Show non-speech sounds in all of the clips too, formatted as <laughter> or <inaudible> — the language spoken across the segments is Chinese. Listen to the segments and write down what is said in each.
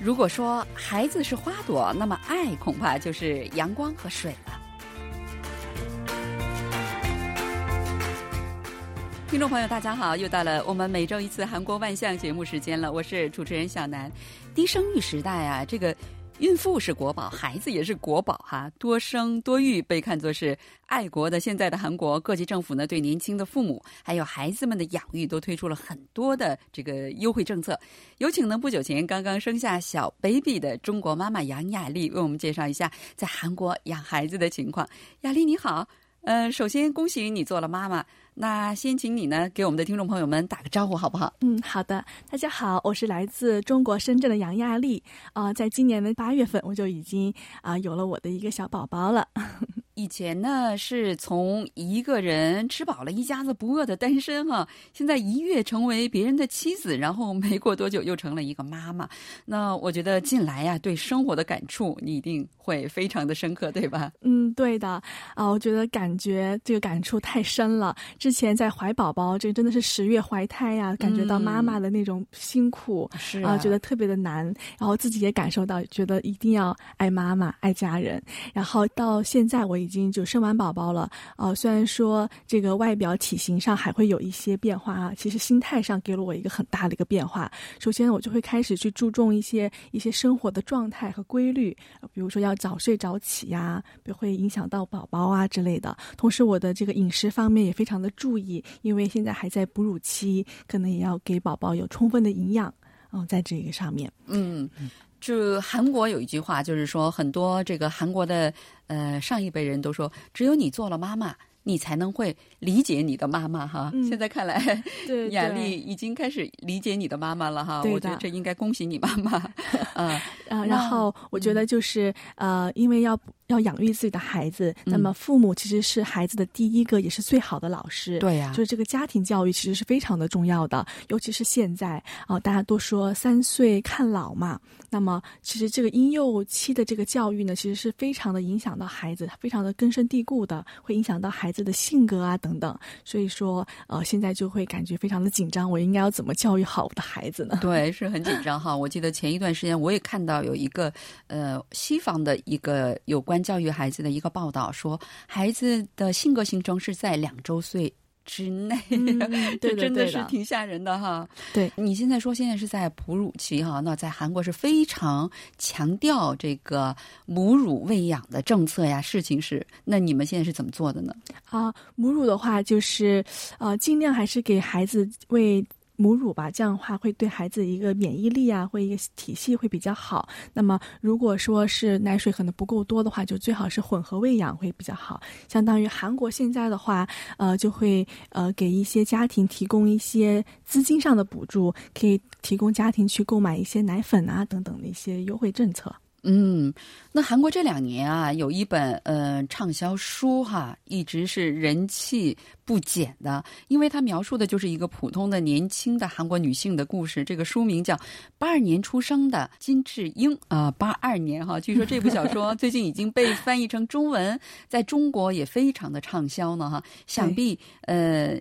如果说孩子是花朵，那么爱恐怕就是阳光和水了。听众朋友，大家好，又到了我们每周一次韩国万象节目时间了，我是主持人小南。低生育时代啊，这个。孕妇是国宝，孩子也是国宝哈。多生多育被看作是爱国的。现在的韩国各级政府呢，对年轻的父母还有孩子们的养育都推出了很多的这个优惠政策。有请呢，不久前刚刚生下小 baby 的中国妈妈杨雅丽为我们介绍一下在韩国养孩子的情况。雅丽你好，嗯，首先恭喜你做了妈妈。那先请你呢，给我们的听众朋友们打个招呼，好不好？嗯，好的。大家好，我是来自中国深圳的杨亚丽啊，在今年的八月份，我就已经啊有了我的一个小宝宝了。以前呢，是从一个人吃饱了一家子不饿的单身哈，现在一跃成为别人的妻子，然后没过多久又成了一个妈妈。那我觉得近来呀，对生活的感触你一定会非常的深刻，对吧？嗯，对的啊，我觉得感觉这个感触太深了。之前在怀宝宝，这真的是十月怀胎呀，感觉到妈妈的那种辛苦是啊，觉得特别的难。然后自己也感受到，觉得一定要爱妈妈、爱家人。然后到现在我已已已经就生完宝宝了啊，虽然说这个外表体型上还会有一些变化啊，其实心态上给了我一个很大的一个变化。首先，我就会开始去注重一些一些生活的状态和规律，比如说要早睡早起呀，不会影响到宝宝啊之类的。同时，我的这个饮食方面也非常的注意，因为现在还在哺乳期，可能也要给宝宝有充分的营养嗯，在这个上面，嗯。就韩国有一句话，就是说很多这个韩国的呃上一辈人都说，只有你做了妈妈，你才能会理解你的妈妈哈。现在看来，<laughs> 雅丽已经开始理解你的妈妈了哈。我觉得这应该恭喜你妈妈。嗯，<laughs> 然后我觉得就是呃，因为要。要养育自己的孩子，那么父母其实是孩子的第一个，也是最好的老师。对呀，就是这个家庭教育其实是非常的重要的，尤其是现在啊，大家都说三岁看老嘛。那么其实这个婴幼期的这个教育呢，其实是非常的影响到孩子，非常的根深蒂固的，会影响到孩子的性格啊等等。所以说，呃，现在就会感觉非常的紧张，我应该要怎么教育好我的孩子呢？<laughs> 对，是很紧张哈。我记得前一段时间我也看到有一个呃西方的一个有关。教育孩子的一个报道说，孩子的性格形成是在两周岁之内，<laughs> 这真的是挺吓人的哈。对你现在说现在是在哺乳期哈，那在韩国是非常强调这个母乳喂养的政策呀。事情是，那你们现在是怎么做的呢？啊，母乳的话就是呃，尽量还是给孩子喂。母乳吧，这样的话会对孩子一个免疫力啊，或一个体系会比较好。那么，如果说是奶水可能不够多的话，就最好是混合喂养会比较好。相当于韩国现在的话，呃，就会呃给一些家庭提供一些资金上的补助，可以提供家庭去购买一些奶粉啊等等的一些优惠政策。嗯，那韩国这两年啊，有一本呃畅销书哈，一直是人气不减的，因为它描述的就是一个普通的年轻的韩国女性的故事。这个书名叫《八二年出生的金智英》啊，八二年哈，据说这部小说 <laughs> 最近已经被翻译成中文，在中国也非常的畅销呢哈，想必呃。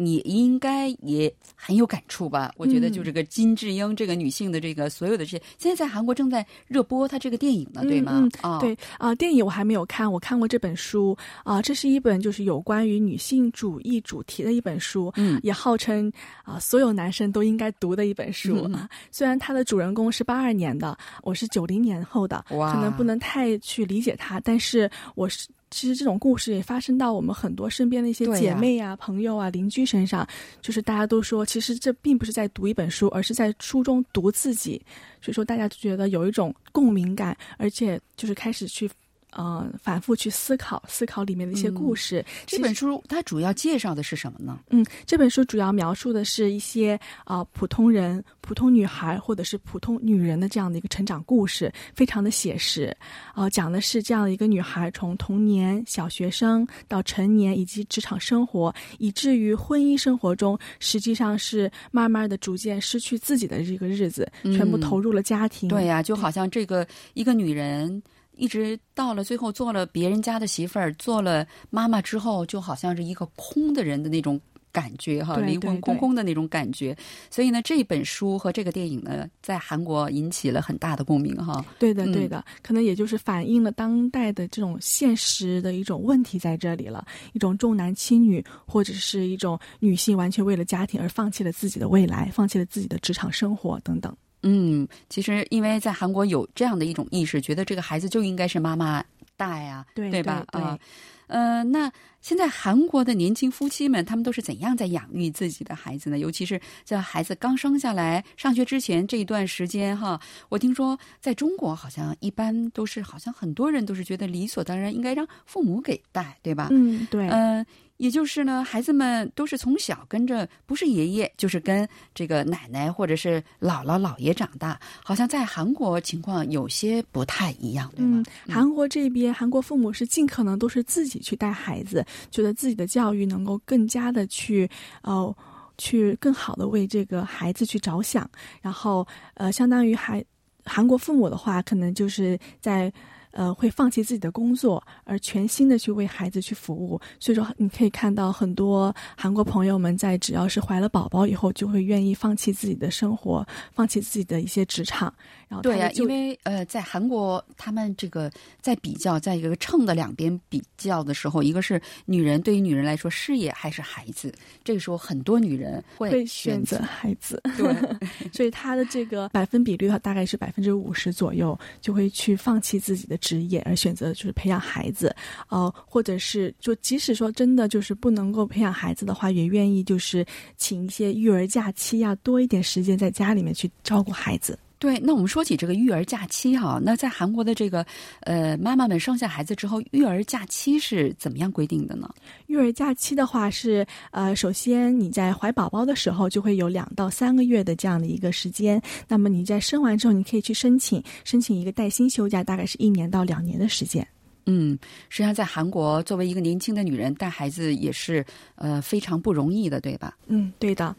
你应该也很有感触吧？我觉得就这个金智英这个女性的这个所有的这些，现在在韩国正在热播她这个电影呢，对吗？啊，对啊，电影我还没有看，我看过这本书啊，这是一本就是有关于女性主义主题的一本书，嗯，也号称啊所有男生都应该读的一本书啊。虽然它的主人公是八二年的，我是九零年后的，可能不能太去理解他，但是我是。其实这种故事也发生到我们很多身边的一些姐妹啊、朋友啊、邻居身上，就是大家都说，其实这并不是在读一本书，而是在书中读自己，所以说大家就觉得有一种共鸣感，而且就是开始去。嗯，反复去思考，思考里面的一些故事。这本书它主要介绍的是什么呢？嗯，这本书主要描述的是一些啊普通人、普通女孩或者是普通女人的这样的一个成长故事，非常的写实。啊，讲的是这样的一个女孩从童年、小学生到成年以及职场生活，以至于婚姻生活中，实际上是慢慢的逐渐失去自己的这个日子，全部投入了家庭。对呀，就好像这个一个女人。一直到了最后，做了别人家的媳妇儿，做了妈妈之后，就好像是一个空的人的那种感觉哈，灵魂空空的那种感觉。所以呢，这本书和这个电影呢，在韩国引起了很大的共鸣哈。对的，对的，可能也就是反映了当代的这种现实的一种问题在这里了，一种重男轻女，或者是一种女性完全为了家庭而放弃了自己的未来，放弃了自己的职场生活等等。嗯，其实因为在韩国有这样的一种意识，觉得这个孩子就应该是妈妈带呀，对对吧？啊，呃，那现在韩国的年轻夫妻们，他们都是怎样在养育自己的孩子呢？尤其是在孩子刚生下来、上学之前这一段时间，哈，我听说在中国好像一般都是，好像很多人都是觉得理所当然应该让父母给带，对吧？嗯，对，嗯。也就是呢，孩子们都是从小跟着，不是爷爷就是跟这个奶奶或者是姥姥姥爷长大。好像在韩国情况有些不太一样，对吗？韩国这边，韩国父母是尽可能都是自己去带孩子，觉得自己的教育能够更加的去，呃，去更好的为这个孩子去着想。然后，呃，相当于还韩国父母的话，可能就是在。呃，会放弃自己的工作，而全心的去为孩子去服务。所以说，你可以看到很多韩国朋友们在只要是怀了宝宝以后，就会愿意放弃自己的生活，放弃自己的一些职场。然后对呀，因为呃，在韩国，他们这个在比较，在一个秤的两边比较的时候，一个是女人，对于女人来说，事业还是孩子？这个时候，很多女人会选择孩子。对，<laughs> 所以她的这个百分比率的话，大概是百分之五十左右，就会去放弃自己的职业，而选择就是培养孩子。呃，或者是就即使说真的就是不能够培养孩子的话，也愿意就是请一些育儿假期呀，多一点时间在家里面去照顾孩子。对，那我们说起这个育儿假期哈，那在韩国的这个呃妈妈们生下孩子之后，育儿假期是怎么样规定的呢？育儿假期的话是呃，首先你在怀宝宝的时候就会有两到三个月的这样的一个时间，那么你在生完之后，你可以去申请申请一个带薪休假，大概是一年到两年的时间。嗯，实际上在韩国，作为一个年轻的女人带孩子也是呃非常不容易的，对吧？嗯，对的，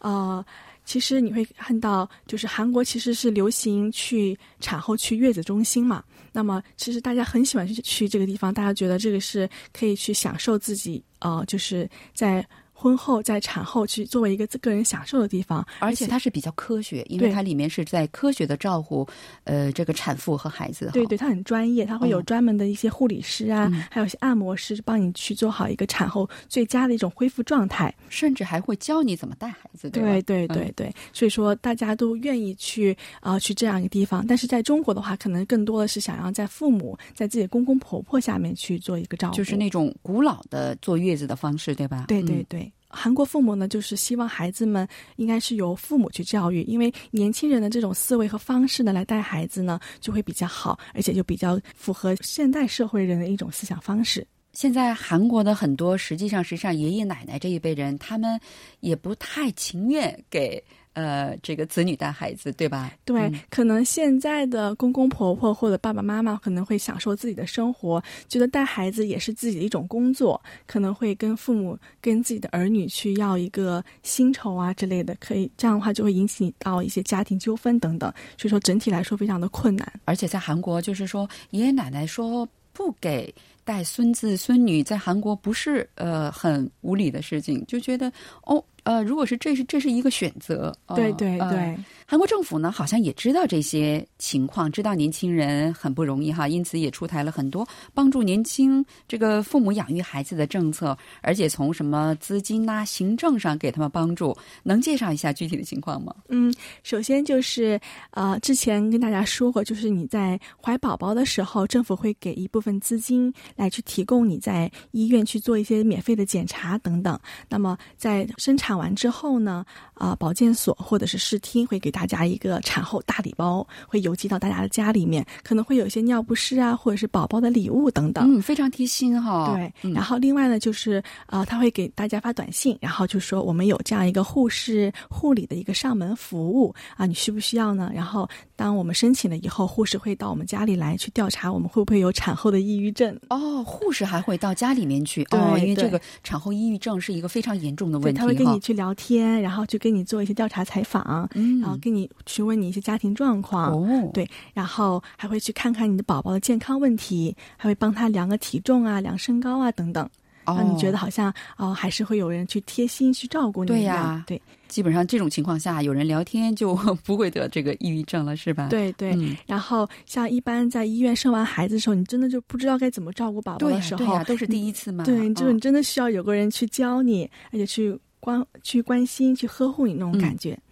呃。其实你会看到，就是韩国其实是流行去产后去月子中心嘛。那么其实大家很喜欢去去这个地方，大家觉得这个是可以去享受自己，呃，就是在。婚后在产后去作为一个个人享受的地方，而且它是比较科学，因为它里面是在科学的照顾，呃，这个产妇和孩子。对对，它很专业，它会有专门的一些护理师啊，还有一些按摩师帮你去做好一个产后最佳的一种恢复状态，甚至还会教你怎么带孩子。对对对对，所以说大家都愿意去啊去这样一个地方，但是在中国的话，可能更多的是想要在父母在自己公公婆婆下面去做一个照顾，就是那种古老的坐月子的方式，对吧？对对对。韩国父母呢，就是希望孩子们应该是由父母去教育，因为年轻人的这种思维和方式呢，来带孩子呢，就会比较好，而且就比较符合现代社会人的一种思想方式。现在韩国的很多，实际上实际上爷爷奶奶这一辈人，他们也不太情愿给。呃，这个子女带孩子，对吧？对，可能现在的公公婆婆或者爸爸妈妈可能会享受自己的生活，觉得带孩子也是自己的一种工作，可能会跟父母、跟自己的儿女去要一个薪酬啊之类的，可以这样的话就会引起到一些家庭纠纷等等，所以说整体来说非常的困难。而且在韩国，就是说爷爷奶奶说不给带孙子孙女，在韩国不是呃很无理的事情，就觉得哦。呃，如果是这是这是一个选择，对对对。韩国政府呢，好像也知道这些情况，知道年轻人很不容易哈，因此也出台了很多帮助年轻这个父母养育孩子的政策，而且从什么资金呐、行政上给他们帮助。能介绍一下具体的情况吗？嗯，首先就是呃，之前跟大家说过，就是你在怀宝宝的时候，政府会给一部分资金来去提供你在医院去做一些免费的检查等等。那么在生产完之后呢，啊，保健所或者是视听会给大家一个产后大礼包，会邮寄到大家的家里面，可能会有一些尿不湿啊，或者是宝宝的礼物等等。嗯，非常贴心哈。对，然后另外呢，就是啊，他会给大家发短信，然后就说我们有这样一个护士护理的一个上门服务啊，你需不需要呢？然后当我们申请了以后，护士会到我们家里来去调查我们会不会有产后的抑郁症。哦，护士还会到家里面去哦，因为这个产后抑郁症是一个非常严重的问题。他会跟你去聊天，然后去跟你做一些调查采访，嗯，然后。跟你询问你一些家庭状况，哦，对，然后还会去看看你的宝宝的健康问题，还会帮他量个体重啊、量身高啊等等。让你觉得好像哦，还是会有人去贴心去照顾你。对呀，对，基本上这种情况下，有人聊天就 <laughs> 不会得这个抑郁症了，是吧？对对。然后像一般在医院生完孩子的时候，你真的就不知道该怎么照顾宝宝的时候，对呀，都是第一次嘛。<laughs> 对，就是你真的需要有个人去教你，而且去关去关心、去呵护你那种感觉。嗯，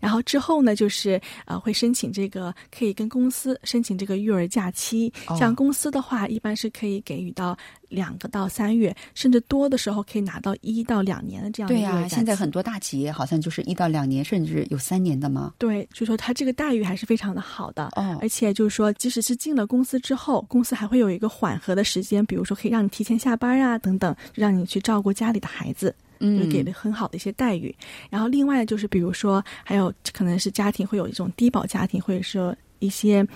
然后之后呢，就是呃，会申请这个可以跟公司申请这个育儿假期。像公司的话，一般是可以给予到两个到三月，甚至多的时候可以拿到一到两年的这样的。对呀，现在很多大企业好像就是一到两年，甚至有三年的嘛。对，就说他这个待遇还是非常的好的。哦，而且就是说，即使是进了公司之后，公司还会有一个缓和的时间，比如说可以让你提前下班啊，等等，让你去照顾家里的孩子。就给了很好的一些待遇，然后另外就是比如说，还有可能是家庭会有一种低保家庭，或者说一些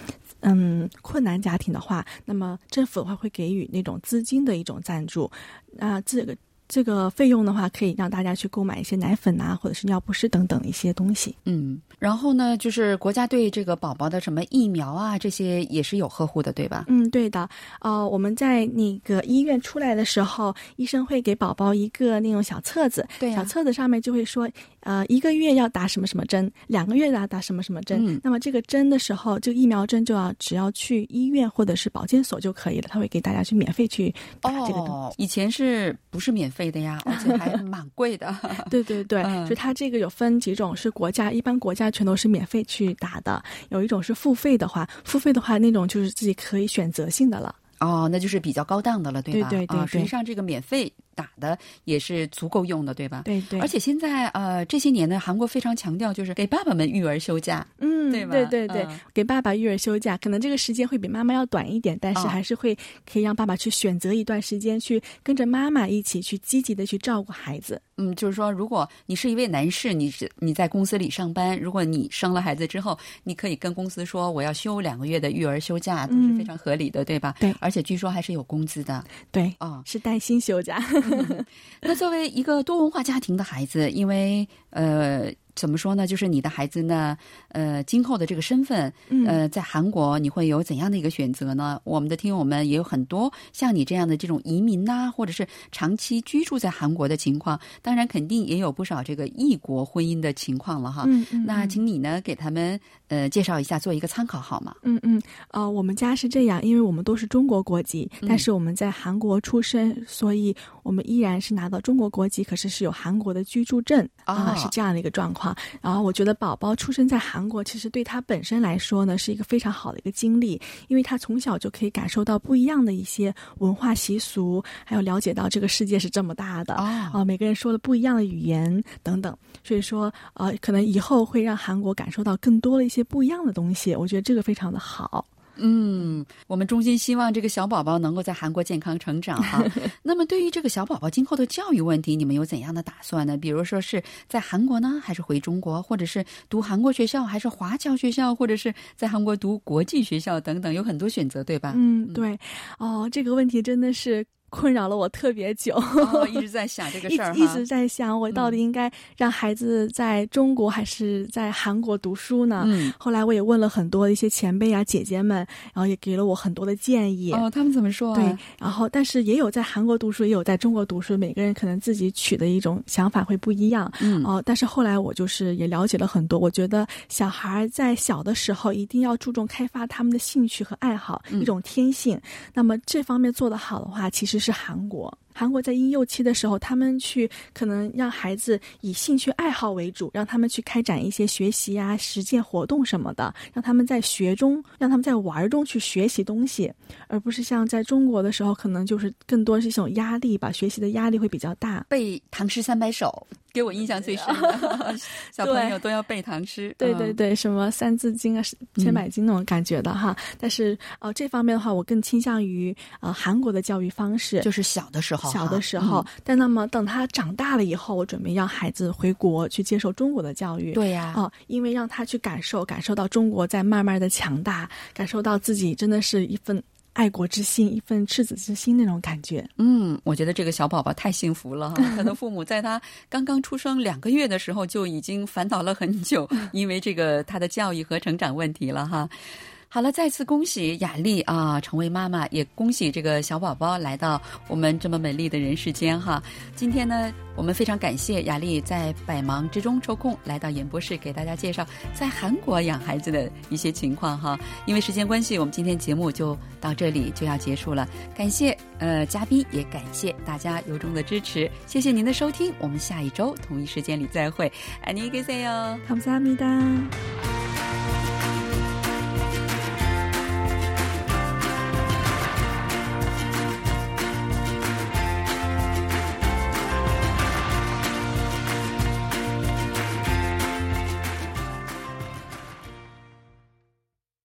嗯困难家庭的话，那么政府的话会给予那种资金的一种赞助，啊，这个。这个费用的话，可以让大家去购买一些奶粉啊，或者是尿不湿等等一些东西。嗯，然后呢，就是国家对这个宝宝的什么疫苗啊，这些也是有呵护的，对吧？嗯，对的。呃，我们在那个医院出来的时候，医生会给宝宝一个那种小册子，对，小册子上面就会说，呃，一个月要打什么什么针，两个月要打什么什么针。那么这个针的时候，这个疫苗针就要只要去医院或者是保健所就可以了，他会给大家去免费去打这个东西。以前是不是免费？费的呀，而且还蛮贵的。对 <laughs> 对对，就它这个有分几种，是国家一般国家全都是免费去打的，有一种是付费的话，付费的话那种就是自己可以选择性的了。哦，那就是比较高档的了，对吧？对对对，实际上这个免费。打的也是足够用的，对吧？对对。而且现在呃这些年呢，韩国非常强调就是给爸爸们育儿休假，嗯，对吧？对对对，给爸爸育儿休假，可能这个时间会比妈妈要短一点，但是还是会可以让爸爸去选择一段时间去跟着妈妈一起去积极的去照顾孩子。嗯，就是说，如果你是一位男士，你是你在公司里上班，如果你生了孩子之后，你可以跟公司说我要休两个月的育儿休假，都是非常合理的，对吧？对。而且据说还是有工资的。对。啊，是带薪休假。<laughs> 那作为一个多文化家庭的孩子，因为呃。怎么说呢？就是你的孩子呢，呃，今后的这个身份，呃，在韩国你会有怎样的一个选择呢？我们的听友们也有很多像你这样的这种移民呐，或者是长期居住在韩国的情况，当然肯定也有不少这个异国婚姻的情况了哈。嗯嗯。那请你呢给他们呃介绍一下，做一个参考好吗？嗯嗯。呃，我们家是这样，因为我们都是中国国籍，但是我们在韩国出生，所以我们依然是拿到中国国籍，可是是有韩国的居住证啊，是这样的一个状况。然后我觉得宝宝出生在韩国，其实对他本身来说呢，是一个非常好的一个经历，因为他从小就可以感受到不一样的一些文化习俗，还有了解到这个世界是这么大的啊，每个人说的不一样的语言等等，所以说呃，可能以后会让韩国感受到更多的一些不一样的东西，我觉得这个非常的好。嗯，我们衷心希望这个小宝宝能够在韩国健康成长哈。<laughs> 那么，对于这个小宝宝今后的教育问题，你们有怎样的打算呢？比如说是在韩国呢，还是回中国，或者是读韩国学校，还是华侨学校，或者是在韩国读国际学校等等，有很多选择，对吧？嗯，对。哦，这个问题真的是。困扰了我特别久，一直 <laughs> 在想这个事儿，一直在想我到底应该让孩子在中国还是在韩国读书呢？嗯，后来我也问了很多一些前辈啊、姐姐们，然后也给了我很多的建议。哦，他们怎么说？对，然后但是也有在韩国读书，也有在中国读书，每个人可能自己取的一种想法会不一样。嗯，哦，但是后来我就是也了解了很多，我觉得小孩在小的时候一定要注重开发他们的兴趣和爱好，一种天性。那么这方面做得好的话，其实。是韩国。韩国在婴幼期的时候，他们去可能让孩子以兴趣爱好为主，让他们去开展一些学习啊、实践活动什么的，让他们在学中，让他们在玩中去学习东西，而不是像在中国的时候，可能就是更多是一种压力吧，学习的压力会比较大。背唐诗三百首，给我印象最深的 <laughs> 小朋友都要背唐诗。对对对，什么《三字经》啊、《千百经》那种感觉的哈。但是呃，这方面的话，我更倾向于呃韩国的教育方式，就是小的时候。小的时候，但那么等他长大了以后，我准备让孩子回国去接受中国的教育。对呀，哦，因为让他去感受，感受到中国在慢慢的强大，感受到自己真的是一份爱国之心，一份赤子之心那种感觉。嗯，我觉得这个小宝宝太幸福了哈，他的父母在他刚刚出生两个月的时候就已经烦恼了很久，<laughs> 因为这个他的教育和成长问题了哈。好了，再次恭喜雅丽啊，成为妈妈，也恭喜这个小宝宝来到我们这么美丽的人世间哈。今天呢，我们非常感谢雅丽在百忙之中抽空来到演播室，给大家介绍在韩国养孩子的一些情况哈。因为时间关系，我们今天节目就到这里就要结束了。感谢呃嘉宾，也感谢大家由衷的支持，谢谢您的收听，我们下一周同一时间里再会，爱你一个 say 哟，감사합니다。